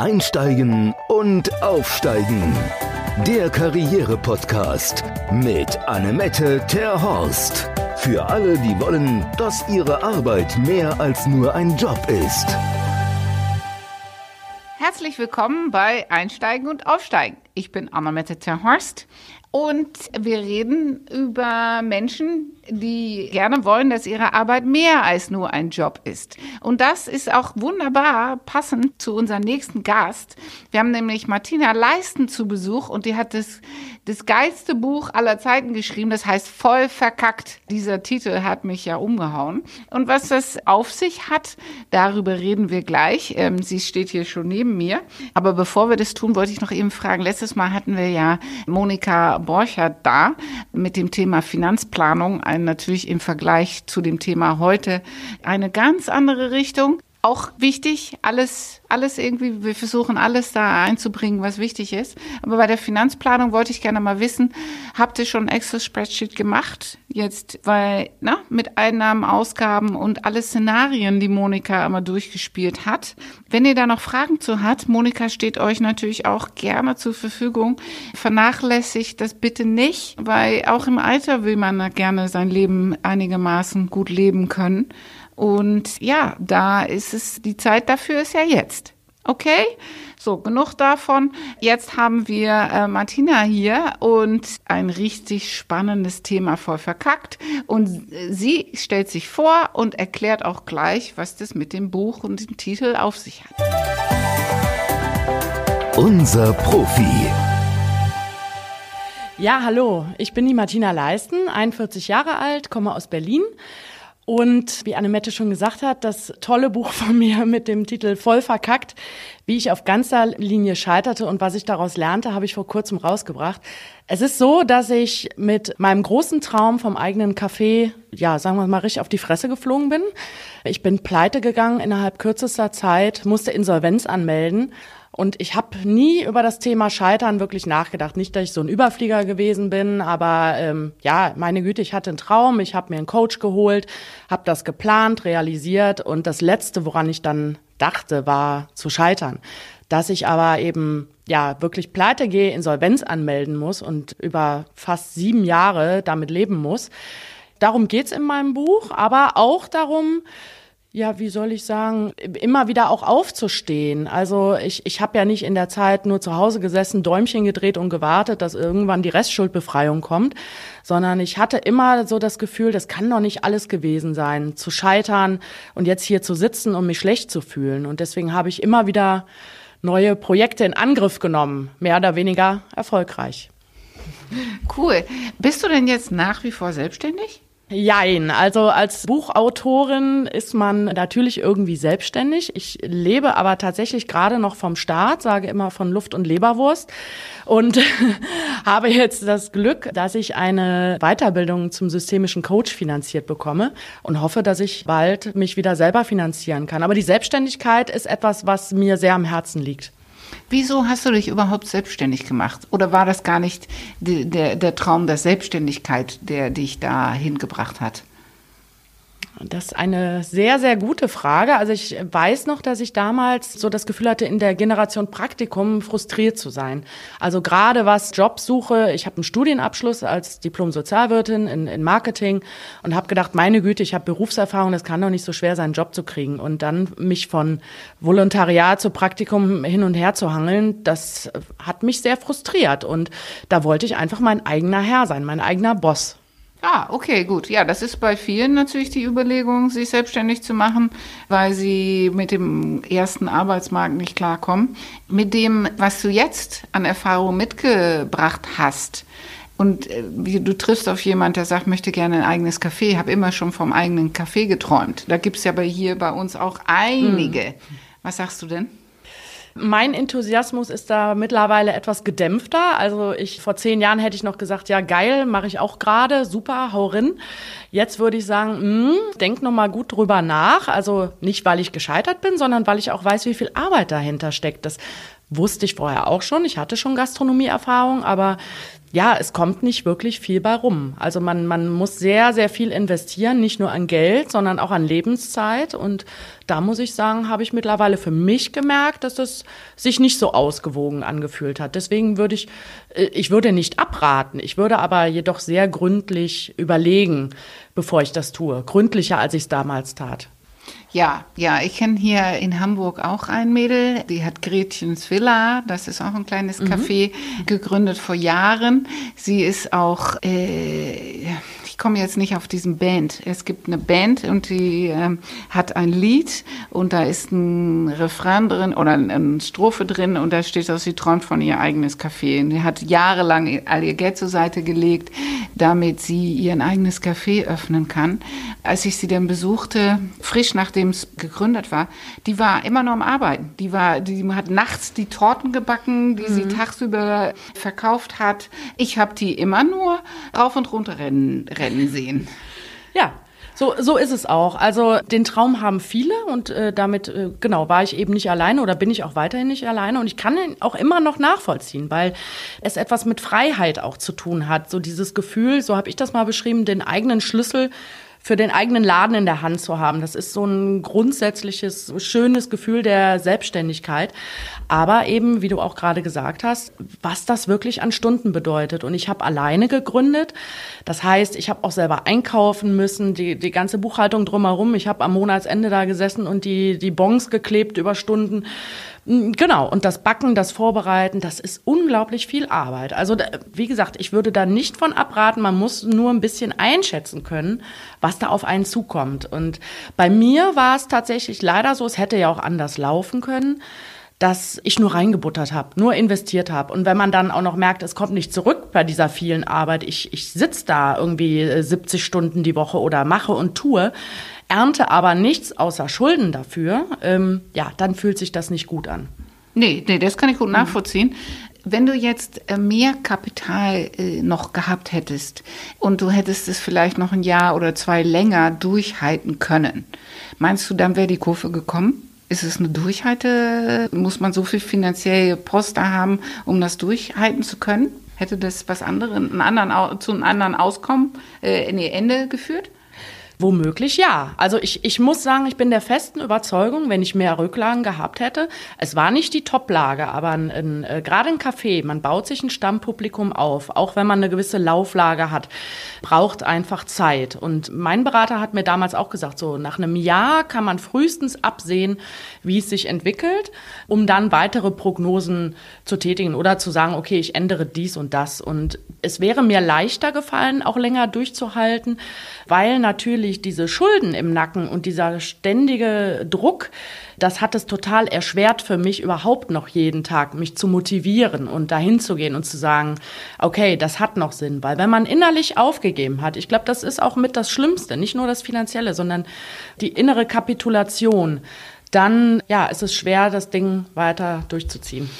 Einsteigen und Aufsteigen. Der Karriere-Podcast mit Annemette Terhorst. Für alle, die wollen, dass ihre Arbeit mehr als nur ein Job ist. Herzlich willkommen bei Einsteigen und Aufsteigen. Ich bin Annemette Terhorst und wir reden über Menschen, die gerne wollen, dass ihre Arbeit mehr als nur ein Job ist. Und das ist auch wunderbar passend zu unserem nächsten Gast. Wir haben nämlich Martina Leisten zu Besuch und die hat das, das geilste Buch aller Zeiten geschrieben. Das heißt Voll verkackt. Dieser Titel hat mich ja umgehauen. Und was das auf sich hat, darüber reden wir gleich. Ähm, sie steht hier schon neben mir. Aber bevor wir das tun, wollte ich noch eben fragen. Letztes Mal hatten wir ja Monika Borchert da mit dem Thema Finanzplanung. Ein natürlich im Vergleich zu dem Thema heute eine ganz andere Richtung. Auch wichtig, alles, alles irgendwie, wir versuchen alles da einzubringen, was wichtig ist. Aber bei der Finanzplanung wollte ich gerne mal wissen, habt ihr schon ein Excel-Spreadsheet gemacht? Jetzt, weil, na, mit Einnahmen, Ausgaben und alle Szenarien, die Monika immer durchgespielt hat. Wenn ihr da noch Fragen zu habt, Monika steht euch natürlich auch gerne zur Verfügung. Vernachlässigt das bitte nicht, weil auch im Alter will man gerne sein Leben einigermaßen gut leben können. Und ja, da ist es, die Zeit dafür ist ja jetzt. Okay? So, genug davon. Jetzt haben wir äh, Martina hier und ein richtig spannendes Thema voll verkackt. Und sie stellt sich vor und erklärt auch gleich, was das mit dem Buch und dem Titel auf sich hat. Unser Profi. Ja, hallo. Ich bin die Martina Leisten, 41 Jahre alt, komme aus Berlin und wie Annemette schon gesagt hat, das tolle Buch von mir mit dem Titel Voll verkackt, wie ich auf ganzer Linie scheiterte und was ich daraus lernte, habe ich vor kurzem rausgebracht. Es ist so, dass ich mit meinem großen Traum vom eigenen Café, ja, sagen wir mal, richtig auf die Fresse geflogen bin. Ich bin pleite gegangen innerhalb kürzester Zeit, musste Insolvenz anmelden und ich habe nie über das Thema Scheitern wirklich nachgedacht. Nicht, dass ich so ein Überflieger gewesen bin, aber ähm, ja, meine Güte, ich hatte einen Traum, ich habe mir einen Coach geholt, habe das geplant, realisiert und das Letzte, woran ich dann dachte, war zu scheitern. Dass ich aber eben ja wirklich pleite gehe, Insolvenz anmelden muss und über fast sieben Jahre damit leben muss. Darum geht's in meinem Buch, aber auch darum, ja, wie soll ich sagen, immer wieder auch aufzustehen. Also ich, ich habe ja nicht in der Zeit nur zu Hause gesessen, Däumchen gedreht und gewartet, dass irgendwann die Restschuldbefreiung kommt, sondern ich hatte immer so das Gefühl, das kann doch nicht alles gewesen sein, zu scheitern und jetzt hier zu sitzen und mich schlecht zu fühlen. Und deswegen habe ich immer wieder neue Projekte in Angriff genommen, mehr oder weniger erfolgreich. Cool. Bist du denn jetzt nach wie vor selbstständig? Jein, also als Buchautorin ist man natürlich irgendwie selbstständig. Ich lebe aber tatsächlich gerade noch vom Staat, sage immer von Luft und Leberwurst und habe jetzt das Glück, dass ich eine Weiterbildung zum systemischen Coach finanziert bekomme und hoffe, dass ich bald mich wieder selber finanzieren kann. Aber die Selbstständigkeit ist etwas, was mir sehr am Herzen liegt. Wieso hast du dich überhaupt selbstständig gemacht? Oder war das gar nicht der, der Traum der Selbstständigkeit, der dich da hingebracht hat? Das ist eine sehr, sehr gute Frage. Also ich weiß noch, dass ich damals so das Gefühl hatte, in der Generation Praktikum frustriert zu sein. Also gerade was Jobsuche, ich habe einen Studienabschluss als Diplom-Sozialwirtin in, in Marketing und habe gedacht, meine Güte, ich habe Berufserfahrung, das kann doch nicht so schwer sein, einen Job zu kriegen. Und dann mich von Volontariat zu Praktikum hin und her zu hangeln, das hat mich sehr frustriert. Und da wollte ich einfach mein eigener Herr sein, mein eigener Boss. Ah, okay, gut. Ja, das ist bei vielen natürlich die Überlegung, sich selbstständig zu machen, weil sie mit dem ersten Arbeitsmarkt nicht klarkommen. Mit dem, was du jetzt an Erfahrung mitgebracht hast, und äh, du triffst auf jemanden, der sagt, möchte gerne ein eigenes Café, habe immer schon vom eigenen Café geträumt. Da gibt's ja bei hier bei uns auch einige. Hm. Was sagst du denn? Mein Enthusiasmus ist da mittlerweile etwas gedämpfter. Also ich vor zehn Jahren hätte ich noch gesagt, ja geil, mache ich auch gerade, super, hau rin. Jetzt würde ich sagen, mh, hm, denk noch mal gut drüber nach. Also nicht, weil ich gescheitert bin, sondern weil ich auch weiß, wie viel Arbeit dahinter steckt. Das wusste ich vorher auch schon. Ich hatte schon Gastronomieerfahrung, aber ja, es kommt nicht wirklich viel bei rum. Also man, man muss sehr, sehr viel investieren, nicht nur an Geld, sondern auch an Lebenszeit. Und da muss ich sagen, habe ich mittlerweile für mich gemerkt, dass es sich nicht so ausgewogen angefühlt hat. Deswegen würde ich, äh, ich würde nicht abraten. Ich würde aber jedoch sehr gründlich überlegen, bevor ich das tue. Gründlicher, als ich es damals tat. Ja, ja, ich kenne hier in Hamburg auch ein Mädel, die hat Gretchens Villa, das ist auch ein kleines mhm. Café, gegründet vor Jahren. Sie ist auch, äh, komme jetzt nicht auf diesen Band. Es gibt eine Band und die ähm, hat ein Lied und da ist ein Refrain drin oder eine Strophe drin und da steht, dass sie träumt von ihr eigenes Café. Und die hat jahrelang all ihr Geld zur Seite gelegt, damit sie ihr eigenes Café öffnen kann. Als ich sie dann besuchte, frisch nachdem nachdem es gegründet war, die war immer noch am Arbeiten. Die war, die hat nachts die Torten gebacken, die mhm. sie tagsüber verkauft hat. Ich habe die immer nur rauf und runter rennen, rennen sehen. Ja, so, so ist es auch. Also den Traum haben viele und äh, damit, äh, genau, war ich eben nicht alleine oder bin ich auch weiterhin nicht alleine. Und ich kann ihn auch immer noch nachvollziehen, weil es etwas mit Freiheit auch zu tun hat. So dieses Gefühl, so habe ich das mal beschrieben, den eigenen Schlüssel für den eigenen Laden in der Hand zu haben. Das ist so ein grundsätzliches, schönes Gefühl der Selbstständigkeit. Aber eben, wie du auch gerade gesagt hast, was das wirklich an Stunden bedeutet. Und ich habe alleine gegründet. Das heißt, ich habe auch selber einkaufen müssen, die, die ganze Buchhaltung drumherum. Ich habe am Monatsende da gesessen und die, die Bons geklebt über Stunden. Mm, genau, und das Backen, das Vorbereiten, das ist unglaublich viel Arbeit. Also wie gesagt, ich würde da nicht von abraten, man muss nur ein bisschen einschätzen können, was da auf einen zukommt. Und bei mir war es tatsächlich leider so, es hätte ja auch anders laufen können dass ich nur reingebuttert habe, nur investiert habe. Und wenn man dann auch noch merkt, es kommt nicht zurück bei dieser vielen Arbeit, ich, ich sitze da irgendwie 70 Stunden die Woche oder mache und tue, ernte aber nichts außer Schulden dafür, ähm, ja, dann fühlt sich das nicht gut an. Nee, nee, das kann ich gut mhm. nachvollziehen. Wenn du jetzt äh, mehr Kapital äh, noch gehabt hättest und du hättest es vielleicht noch ein Jahr oder zwei länger durchhalten können, meinst du, dann wäre die Kurve gekommen? Ist es eine Durchhalte? Muss man so viel finanzielle Poster haben, um das durchhalten zu können? Hätte das was anderes, einen anderen, zu einem anderen Auskommen, äh, nee, Ende geführt? Womöglich ja. Also ich, ich muss sagen, ich bin der festen Überzeugung, wenn ich mehr Rücklagen gehabt hätte, es war nicht die Toplage, aber ein, ein, äh, gerade ein Café, man baut sich ein Stammpublikum auf, auch wenn man eine gewisse Lauflage hat, braucht einfach Zeit. Und mein Berater hat mir damals auch gesagt, so nach einem Jahr kann man frühestens absehen, wie es sich entwickelt, um dann weitere Prognosen zu tätigen oder zu sagen, okay, ich ändere dies und das. Und es wäre mir leichter gefallen, auch länger durchzuhalten, weil natürlich natürlich diese Schulden im Nacken und dieser ständige Druck, das hat es total erschwert für mich überhaupt noch jeden Tag, mich zu motivieren und dahin zu gehen und zu sagen, okay, das hat noch Sinn, weil wenn man innerlich aufgegeben hat, ich glaube, das ist auch mit das Schlimmste, nicht nur das Finanzielle, sondern die innere Kapitulation, dann ja, ist es schwer, das Ding weiter durchzuziehen.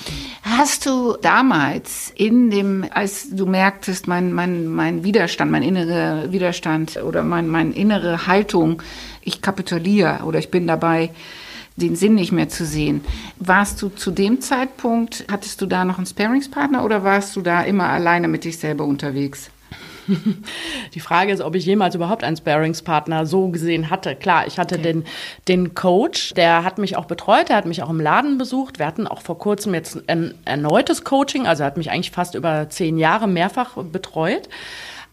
Hast du damals in dem, als du merktest, mein, mein, mein Widerstand, mein innerer Widerstand oder mein, meine innere Haltung, ich kapituliere oder ich bin dabei, den Sinn nicht mehr zu sehen. Warst du zu dem Zeitpunkt, hattest du da noch einen Sparingspartner oder warst du da immer alleine mit dich selber unterwegs? Die Frage ist, ob ich jemals überhaupt einen Sparingspartner so gesehen hatte. Klar, ich hatte okay. den, den Coach, der hat mich auch betreut, der hat mich auch im Laden besucht. Wir hatten auch vor kurzem jetzt ein erneutes Coaching, also er hat mich eigentlich fast über zehn Jahre mehrfach betreut.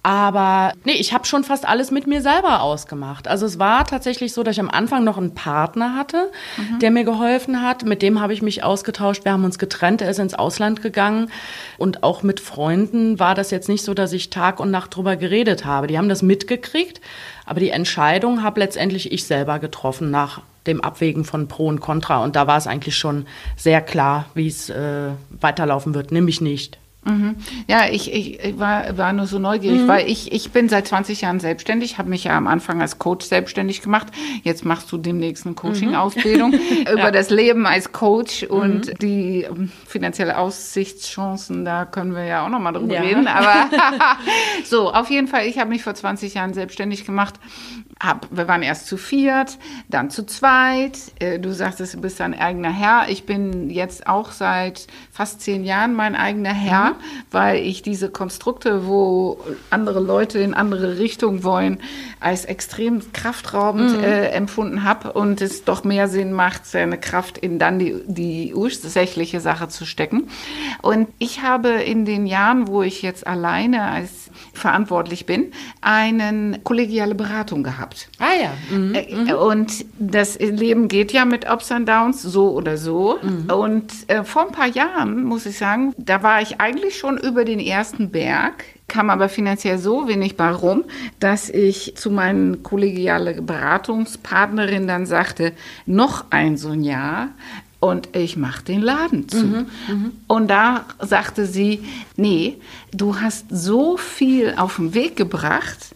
Aber nee, ich habe schon fast alles mit mir selber ausgemacht. Also es war tatsächlich so, dass ich am Anfang noch einen Partner hatte, mhm. der mir geholfen hat. Mit dem habe ich mich ausgetauscht. Wir haben uns getrennt. Er ist ins Ausland gegangen. Und auch mit Freunden war das jetzt nicht so, dass ich Tag und Nacht drüber geredet habe. Die haben das mitgekriegt. Aber die Entscheidung habe letztendlich ich selber getroffen nach dem Abwägen von Pro und Contra. Und da war es eigentlich schon sehr klar, wie es äh, weiterlaufen wird, nämlich nicht. Mhm. Ja, ich, ich war, war nur so neugierig, mhm. weil ich, ich bin seit 20 Jahren selbstständig, habe mich ja am Anfang als Coach selbstständig gemacht. Jetzt machst du demnächst eine Coaching-Ausbildung mhm. über ja. das Leben als Coach und mhm. die ähm, finanzielle Aussichtschancen, da können wir ja auch nochmal drüber ja. reden. Aber so, auf jeden Fall, ich habe mich vor 20 Jahren selbstständig gemacht hab, wir waren erst zu viert, dann zu zweit. Äh, du sagtest, du bist dein eigener Herr. Ich bin jetzt auch seit fast zehn Jahren mein eigener Herr, mhm. Weil ich diese Konstrukte, wo andere Leute in andere Richtungen wollen, als extrem kraftraubend mhm. äh, empfunden habe und es doch mehr Sinn macht, seine Kraft in dann die, die ursächliche Sache zu stecken. Und ich habe in den Jahren, wo ich jetzt alleine als verantwortlich bin, eine kollegiale Beratung gehabt. Ah ja. Mhm. Äh, mhm. Und das Leben geht ja mit Ups und Downs so oder so. Mhm. Und äh, vor ein paar Jahren, muss ich sagen, da war ich eigentlich schon über den ersten Berg kam aber finanziell so wenig bei rum, dass ich zu meinen kollegiale Beratungspartnerin dann sagte, noch ein so ein Jahr, und ich mache den Laden zu. Mhm, mh. Und da sagte sie, nee, du hast so viel auf den Weg gebracht,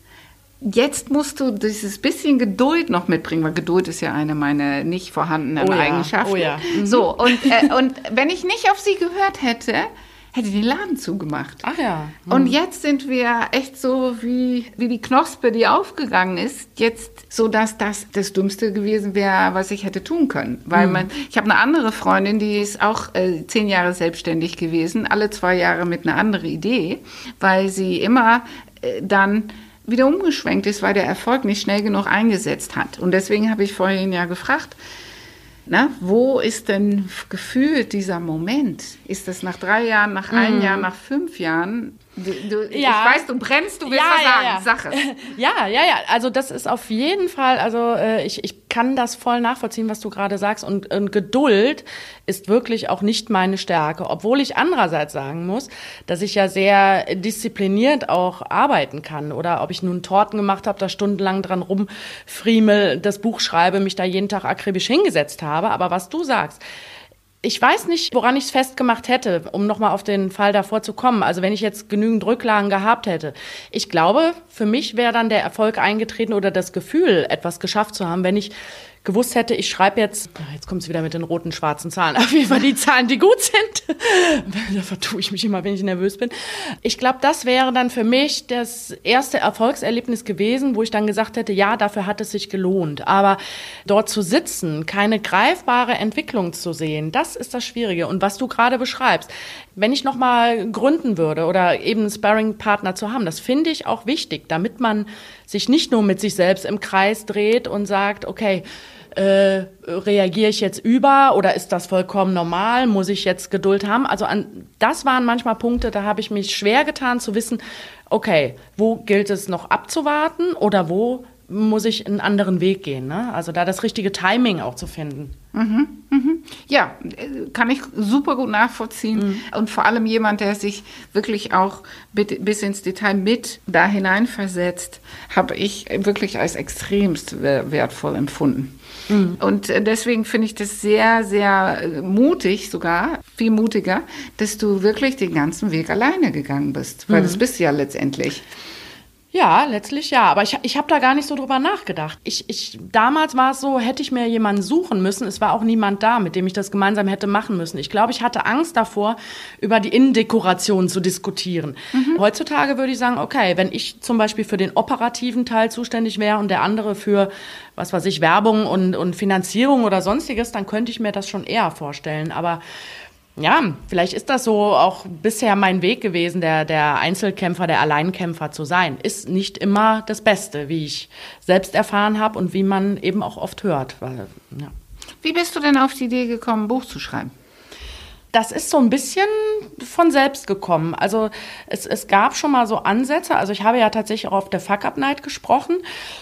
jetzt musst du dieses bisschen Geduld noch mitbringen, weil Geduld ist ja eine meiner nicht vorhandenen oh ja, Eigenschaften. Oh ja. Mhm. So, und, äh, und wenn ich nicht auf sie gehört hätte, hätte den Laden zugemacht. Ach ja. Hm. Und jetzt sind wir echt so wie, wie die Knospe, die aufgegangen ist. Jetzt so, dass das das Dümmste gewesen wäre, was ich hätte tun können. Weil hm. man, ich habe eine andere Freundin, die ist auch äh, zehn Jahre selbstständig gewesen, alle zwei Jahre mit einer anderen Idee, weil sie immer äh, dann wieder umgeschwenkt ist, weil der Erfolg nicht schnell genug eingesetzt hat. Und deswegen habe ich vorhin ja gefragt, na, wo ist denn gefühlt dieser Moment? Ist das nach drei Jahren, nach einem mm. Jahr, nach fünf Jahren? Du, du, ja. Ich weiß, du brennst, du willst ja, was sagen, ja, es. Ja, ja, ja, also das ist auf jeden Fall, also äh, ich, ich kann das voll nachvollziehen, was du gerade sagst. Und, und Geduld ist wirklich auch nicht meine Stärke, obwohl ich andererseits sagen muss, dass ich ja sehr diszipliniert auch arbeiten kann. Oder ob ich nun Torten gemacht habe, da stundenlang dran rumfriemel, das Buch schreibe, mich da jeden Tag akribisch hingesetzt habe, aber was du sagst, ich weiß nicht, woran ich es festgemacht hätte, um nochmal auf den Fall davor zu kommen. Also wenn ich jetzt genügend Rücklagen gehabt hätte. Ich glaube, für mich wäre dann der Erfolg eingetreten oder das Gefühl, etwas geschafft zu haben, wenn ich gewusst hätte, ich schreibe jetzt, jetzt kommt es wieder mit den roten, schwarzen Zahlen, auf jeden Fall die Zahlen, die gut sind. da vertue ich mich immer, wenn ich nervös bin. Ich glaube, das wäre dann für mich das erste Erfolgserlebnis gewesen, wo ich dann gesagt hätte, ja, dafür hat es sich gelohnt. Aber dort zu sitzen, keine greifbare Entwicklung zu sehen, das ist das Schwierige. Und was du gerade beschreibst, wenn ich nochmal gründen würde oder eben einen Sparring-Partner zu haben, das finde ich auch wichtig, damit man sich nicht nur mit sich selbst im Kreis dreht und sagt, okay, äh, reagiere ich jetzt über oder ist das vollkommen normal? Muss ich jetzt Geduld haben? Also an, das waren manchmal Punkte, da habe ich mich schwer getan zu wissen, okay, wo gilt es noch abzuwarten oder wo muss ich einen anderen Weg gehen? Ne? Also da das richtige Timing auch zu finden. Mhm, mhm. Ja, kann ich super gut nachvollziehen. Mhm. Und vor allem jemand, der sich wirklich auch bis ins Detail mit da hineinversetzt, habe ich wirklich als extremst wertvoll empfunden. Mhm. Und äh, deswegen finde ich das sehr, sehr äh, mutig sogar, viel mutiger, dass du wirklich den ganzen Weg alleine gegangen bist. Weil mhm. das bist du ja letztendlich. Ja, letztlich ja. Aber ich, ich habe da gar nicht so drüber nachgedacht. Ich, ich, damals war es so, hätte ich mir jemanden suchen müssen. Es war auch niemand da, mit dem ich das gemeinsam hätte machen müssen. Ich glaube, ich hatte Angst davor, über die Innendekoration zu diskutieren. Mhm. Heutzutage würde ich sagen, okay, wenn ich zum Beispiel für den operativen Teil zuständig wäre und der andere für, was weiß ich, Werbung und, und Finanzierung oder sonstiges, dann könnte ich mir das schon eher vorstellen. Aber ja, vielleicht ist das so auch bisher mein Weg gewesen, der, der Einzelkämpfer, der Alleinkämpfer zu sein. Ist nicht immer das Beste, wie ich selbst erfahren habe und wie man eben auch oft hört. Weil, ja. Wie bist du denn auf die Idee gekommen, ein Buch zu schreiben? Das ist so ein bisschen von selbst gekommen. Also es, es gab schon mal so Ansätze. Also ich habe ja tatsächlich auch auf der Fuck Up Night gesprochen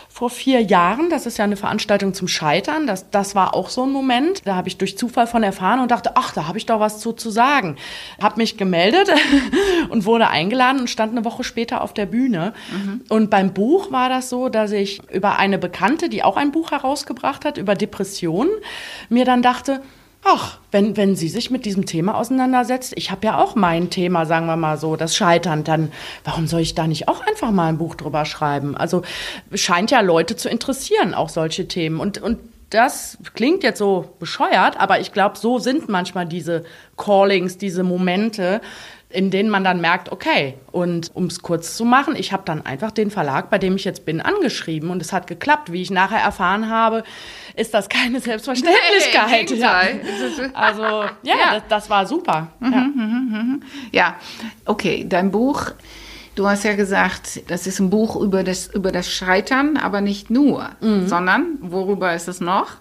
vor vier Jahren. Das ist ja eine Veranstaltung zum Scheitern. Das, das war auch so ein Moment. Da habe ich durch Zufall von erfahren und dachte, ach, da habe ich doch was zu, zu sagen. Habe mich gemeldet und wurde eingeladen und stand eine Woche später auf der Bühne. Mhm. Und beim Buch war das so, dass ich über eine Bekannte, die auch ein Buch herausgebracht hat, über Depressionen, mir dann dachte, Ach, wenn, wenn sie sich mit diesem Thema auseinandersetzt, ich habe ja auch mein Thema, sagen wir mal so, das Scheitern, dann warum soll ich da nicht auch einfach mal ein Buch drüber schreiben? Also scheint ja Leute zu interessieren, auch solche Themen. Und, und das klingt jetzt so bescheuert, aber ich glaube, so sind manchmal diese Callings, diese Momente, in denen man dann merkt, okay, und um es kurz zu machen, ich habe dann einfach den Verlag, bei dem ich jetzt bin, angeschrieben und es hat geklappt. Wie ich nachher erfahren habe, ist das keine Selbstverständlichkeit. Nee, ja. Also ja, ja. Das, das, war super. Mhm, ja. Mhm, mhm. ja, okay, dein Buch. Du hast ja gesagt, das ist ein Buch über das, über das Scheitern, aber nicht nur, mhm. sondern worüber ist es noch?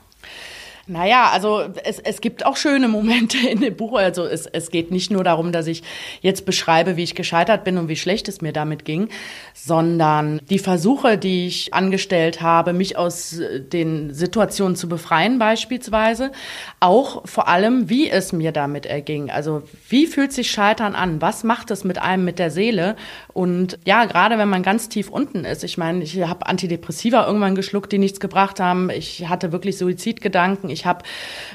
Naja, also es, es gibt auch schöne Momente in dem Buch. Also es, es geht nicht nur darum, dass ich jetzt beschreibe, wie ich gescheitert bin und wie schlecht es mir damit ging, sondern die Versuche, die ich angestellt habe, mich aus äh, den Situationen zu befreien beispielsweise. Auch vor allem, wie es mir damit erging. Also wie fühlt sich Scheitern an? Was macht es mit einem, mit der Seele? Und ja, gerade wenn man ganz tief unten ist. Ich meine, ich habe Antidepressiva irgendwann geschluckt, die nichts gebracht haben. Ich hatte wirklich Suizidgedanken. Habe,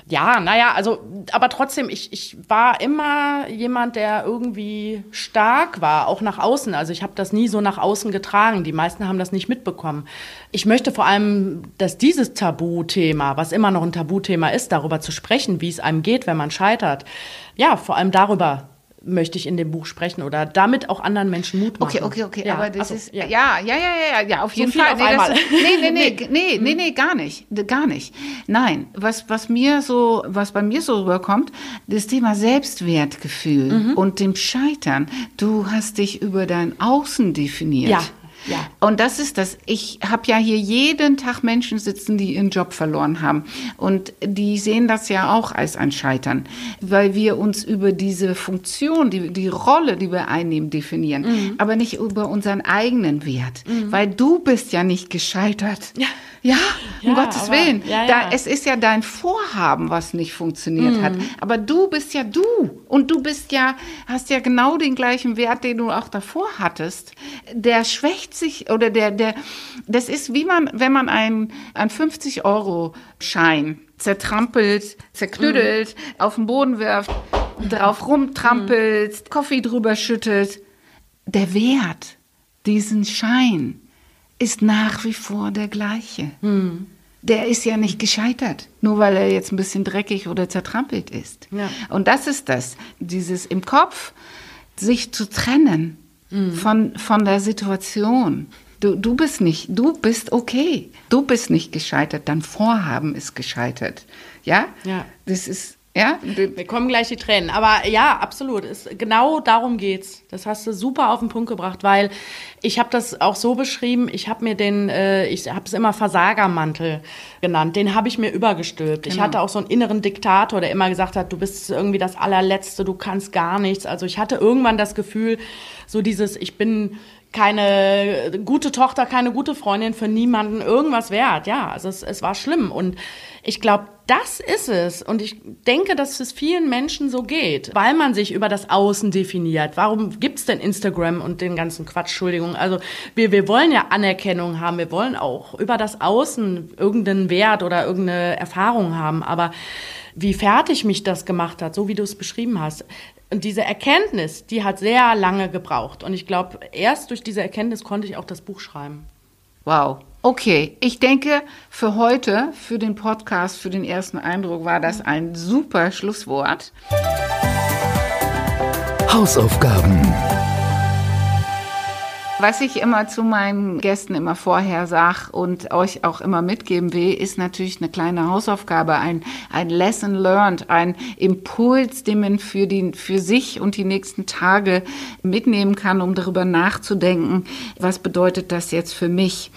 ja, naja, also, aber trotzdem, ich, ich war immer jemand, der irgendwie stark war, auch nach außen. Also ich habe das nie so nach außen getragen. Die meisten haben das nicht mitbekommen. Ich möchte vor allem, dass dieses Tabuthema, was immer noch ein Tabuthema ist, darüber zu sprechen, wie es einem geht, wenn man scheitert, ja, vor allem darüber möchte ich in dem Buch sprechen oder damit auch anderen Menschen Mut machen. Okay, okay, okay, ja, aber das also, ist ja. ja, ja, ja, ja, ja, auf jeden so Fall. Auf nee, einmal. Das, nee, nee, nee, nee, nee, nee, gar nicht, gar nicht. Nein, was was mir so, was bei mir so rüberkommt, das Thema Selbstwertgefühl mhm. und dem Scheitern. Du hast dich über dein Außen definiert. Ja. Ja. Und das ist das. Ich habe ja hier jeden Tag Menschen sitzen, die ihren Job verloren haben. Und die sehen das ja auch als ein Scheitern, weil wir uns über diese Funktion, die, die Rolle, die wir einnehmen, definieren, mhm. aber nicht über unseren eigenen Wert. Mhm. Weil du bist ja nicht gescheitert. Ja. Ja, um ja, Gottes aber, Willen. Ja. Da, es ist ja dein Vorhaben, was nicht funktioniert mhm. hat. Aber du bist ja du. Und du bist ja, hast ja genau den gleichen Wert, den du auch davor hattest. Der schwächt sich oder der, der, das ist wie man, wenn man einen, einen 50-Euro-Schein zertrampelt, zerknüttelt, mhm. auf den Boden wirft, drauf rumtrampelt, mhm. Kaffee drüber schüttet. Der Wert, diesen Schein, ist nach wie vor der gleiche. Hm. Der ist ja nicht gescheitert, nur weil er jetzt ein bisschen dreckig oder zertrampelt ist. Ja. Und das ist das, dieses im Kopf sich zu trennen hm. von, von der Situation. Du, du bist nicht, du bist okay. Du bist nicht gescheitert, dein Vorhaben ist gescheitert. Ja? Ja. Das ist ja, wir kommen gleich die Tränen. Aber ja, absolut. Es, genau darum geht's. Das hast du super auf den Punkt gebracht, weil ich habe das auch so beschrieben. Ich habe mir den, äh, ich habe es immer Versagermantel genannt. Den habe ich mir übergestülpt. Genau. Ich hatte auch so einen inneren Diktator, der immer gesagt hat, du bist irgendwie das allerletzte, du kannst gar nichts. Also ich hatte irgendwann das Gefühl, so dieses, ich bin keine gute Tochter, keine gute Freundin für niemanden irgendwas wert. Ja, also es, es war schlimm. Und ich glaube, das ist es. Und ich denke, dass es vielen Menschen so geht, weil man sich über das Außen definiert. Warum gibt's denn Instagram und den ganzen Quatsch? Entschuldigung. Also wir, wir wollen ja Anerkennung haben. Wir wollen auch über das Außen irgendeinen Wert oder irgendeine Erfahrung haben. Aber wie fertig mich das gemacht hat, so wie du es beschrieben hast, und diese Erkenntnis, die hat sehr lange gebraucht. Und ich glaube, erst durch diese Erkenntnis konnte ich auch das Buch schreiben. Wow. Okay, ich denke, für heute, für den Podcast, für den ersten Eindruck war das ein super Schlusswort. Hausaufgaben. Was ich immer zu meinen Gästen immer vorher sage und euch auch immer mitgeben will, ist natürlich eine kleine Hausaufgabe, ein, ein Lesson learned, ein Impuls, den man für, die, für sich und die nächsten Tage mitnehmen kann, um darüber nachzudenken, was bedeutet das jetzt für mich.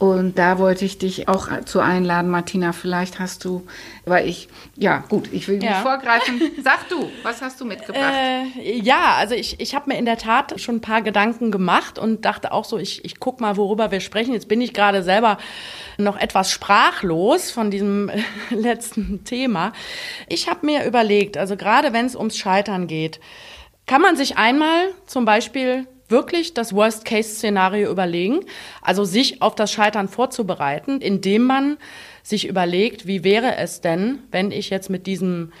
Und da wollte ich dich auch zu einladen, Martina. Vielleicht hast du, weil ich, ja gut, ich will nicht vorgreifen. Sag du, was hast du mitgebracht? Äh, ja, also ich, ich habe mir in der Tat schon ein paar Gedanken gemacht und dachte auch so, ich, ich guck mal, worüber wir sprechen. Jetzt bin ich gerade selber noch etwas sprachlos von diesem letzten Thema. Ich habe mir überlegt, also gerade wenn es ums Scheitern geht, kann man sich einmal zum Beispiel wirklich das Worst-Case-Szenario überlegen, also sich auf das Scheitern vorzubereiten, indem man sich überlegt, wie wäre es denn, wenn ich jetzt mit diesem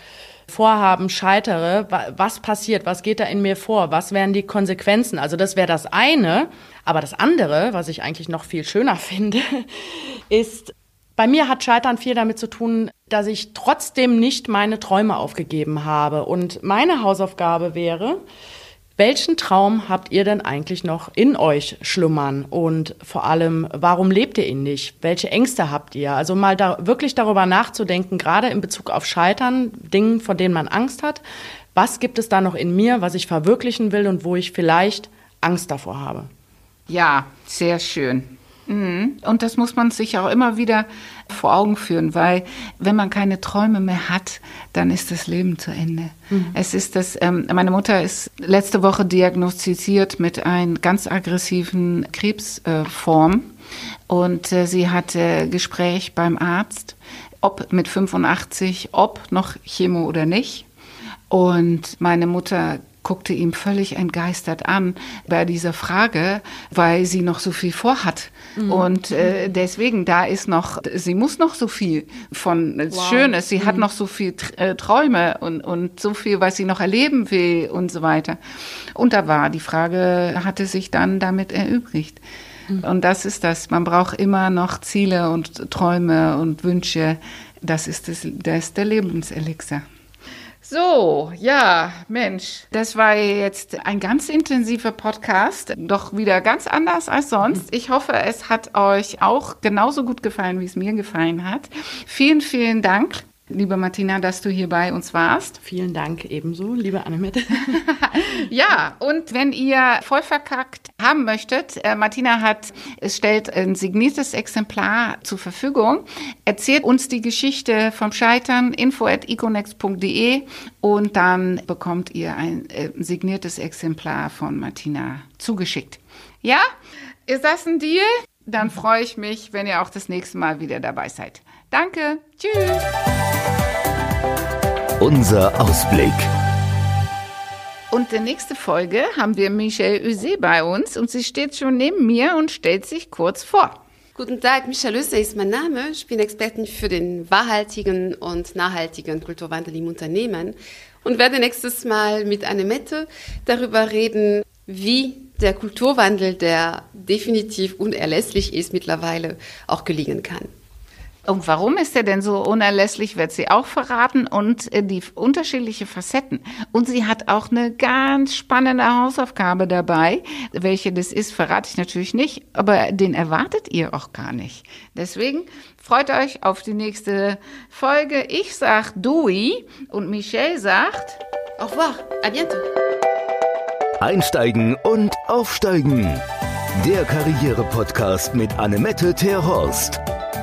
Vorhaben scheitere, was passiert, was geht da in mir vor, was wären die Konsequenzen. Also das wäre das eine, aber das andere, was ich eigentlich noch viel schöner finde, ist Bei mir hat Scheitern viel damit zu tun, dass ich trotzdem nicht meine Träume aufgegeben habe. Und meine Hausaufgabe wäre, welchen Traum habt ihr denn eigentlich noch in euch schlummern? Und vor allem, warum lebt ihr ihn nicht? Welche Ängste habt ihr? Also mal da wirklich darüber nachzudenken, gerade in Bezug auf Scheitern, Dingen, von denen man Angst hat. Was gibt es da noch in mir, was ich verwirklichen will und wo ich vielleicht Angst davor habe? Ja, sehr schön. Mhm. Und das muss man sich auch immer wieder vor Augen führen, weil wenn man keine Träume mehr hat, dann ist das Leben zu Ende. Mhm. Es ist das, ähm, meine Mutter ist letzte Woche diagnostiziert mit einer ganz aggressiven Krebsform äh, und äh, sie hatte Gespräch beim Arzt, ob mit 85, ob noch Chemo oder nicht. Und meine Mutter guckte ihm völlig entgeistert an bei dieser Frage, weil sie noch so viel vorhat. Mhm. Und äh, deswegen, da ist noch, sie muss noch so viel von wow. Schönes, sie mhm. hat noch so viel äh, Träume und, und so viel, was sie noch erleben will und so weiter. Und da war die Frage, hatte sich dann damit erübrigt. Mhm. Und das ist das, man braucht immer noch Ziele und Träume und Wünsche. Das ist, das, das ist der Lebenselixer. So, ja, Mensch, das war jetzt ein ganz intensiver Podcast, doch wieder ganz anders als sonst. Ich hoffe, es hat euch auch genauso gut gefallen, wie es mir gefallen hat. Vielen, vielen Dank liebe Martina, dass du hier bei uns warst. Vielen Dank ebenso, liebe Annemette. ja, und wenn ihr voll verkackt haben möchtet, äh, Martina hat, es stellt ein signiertes Exemplar zur Verfügung. Erzählt uns die Geschichte vom Scheitern, info at iconex.de und dann bekommt ihr ein äh, signiertes Exemplar von Martina zugeschickt. Ja? Ist das ein Deal? Dann freue ich mich, wenn ihr auch das nächste Mal wieder dabei seid. Danke. Tschüss. Unser Ausblick. Und der nächste Folge haben wir Michelle Use bei uns und sie steht schon neben mir und stellt sich kurz vor. Guten Tag, Michelle Use ist mein Name. Ich bin Expertin für den wahrhaltigen und nachhaltigen Kulturwandel im Unternehmen und werde nächstes Mal mit Annemette darüber reden, wie der Kulturwandel, der definitiv unerlässlich ist mittlerweile, auch gelingen kann. Und warum ist er denn so unerlässlich, wird sie auch verraten und äh, die unterschiedliche Facetten. Und sie hat auch eine ganz spannende Hausaufgabe dabei. Welche das ist, verrate ich natürlich nicht, aber den erwartet ihr auch gar nicht. Deswegen freut euch auf die nächste Folge. Ich sag Dui und Michelle sagt Au revoir, à bientôt. Einsteigen und aufsteigen. Der Karriere-Podcast mit Annemette Terhorst.